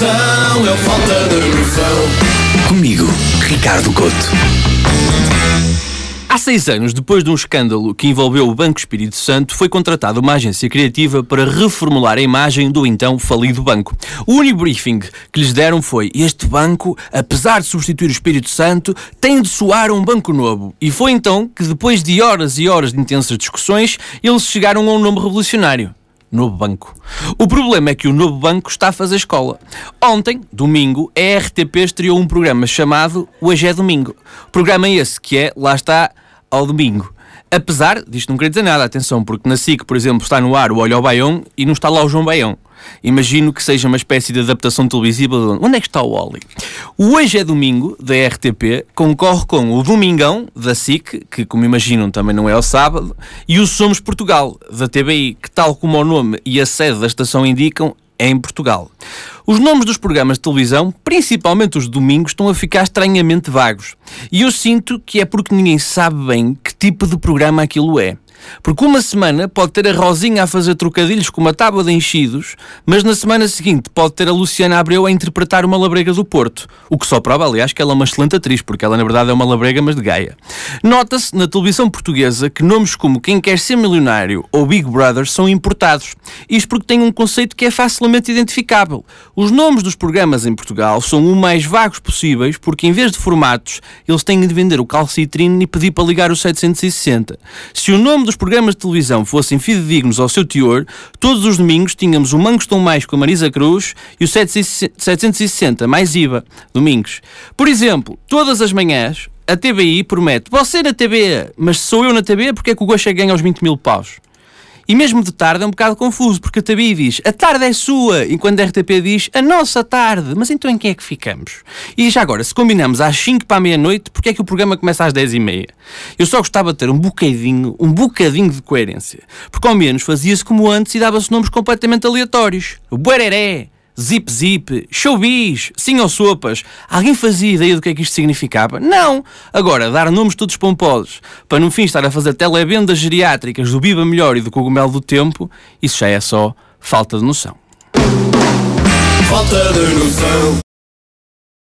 noção, é falta de noção. Comigo, Ricardo Couto. Há seis anos, depois de um escândalo que envolveu o Banco Espírito Santo, foi contratada uma agência criativa para reformular a imagem do então falido banco. O único briefing que lhes deram foi: este banco, apesar de substituir o Espírito Santo, tem de soar um banco novo. E foi então que, depois de horas e horas de intensas discussões, eles chegaram a um nome revolucionário. Novo Banco. O problema é que o Novo Banco está a fazer escola. Ontem, domingo, a RTP estreou um programa chamado Hoje é Domingo. Programa esse que é, lá está, ao domingo. Apesar disto não querer dizer nada, atenção, porque na SIC, por exemplo, está no ar o Olho ao Baião e não está lá o João Baião. Imagino que seja uma espécie de adaptação televisiva de onde é que está o Oli? O Hoje é Domingo, da RTP, concorre com o Domingão, da SIC, que como imaginam também não é ao sábado, e o Somos Portugal, da TBI, que tal como o nome e a sede da estação indicam, é em Portugal. Os nomes dos programas de televisão, principalmente os domingos, estão a ficar estranhamente vagos. E eu sinto que é porque ninguém sabe bem que tipo de programa aquilo é. Porque uma semana pode ter a Rosinha a fazer trocadilhos com uma tábua de enchidos, mas na semana seguinte pode ter a Luciana Abreu a interpretar uma labrega do Porto. O que só prova, aliás, que ela é uma excelente atriz, porque ela na verdade é uma labrega, mas de Gaia. Nota-se na televisão portuguesa que nomes como Quem Quer Ser Milionário ou Big Brother são importados. Isto porque tem um conceito que é facilmente identificável. Os nomes dos programas em Portugal são o mais vagos possíveis, porque em vez de formatos, eles têm de vender o calcitrine e pedir para ligar o 760. Se o nome dos programas de televisão fossem fidedignos ao seu teor, todos os domingos tínhamos o Mangos Estão Mais com a Marisa Cruz e o 760 mais IVA, domingos. Por exemplo, todas as manhãs a TBI promete, você na TB, mas sou eu na TB, porque é que o Goxa ganha os 20 mil paus? E mesmo de tarde é um bocado confuso, porque a TBI diz a tarde é sua, enquanto a RTP diz a nossa tarde. Mas então em quem é que ficamos? E já agora, se combinamos às 5 para a meia-noite, porque é que o programa começa às 10 e meia? Eu só gostava de ter um bocadinho, um bocadinho de coerência. Porque ao menos fazia-se como antes e dava-se nomes completamente aleatórios. O Buereré, Zip Zip, Showbiz, Sim ou Sopas. Alguém fazia ideia do que é que isto significava? Não! Agora, dar nomes todos pomposos, para no fim estar a fazer telebendas geriátricas do Biba Melhor e do Cogumelo do Tempo, isso já é só falta de noção. Falta de noção.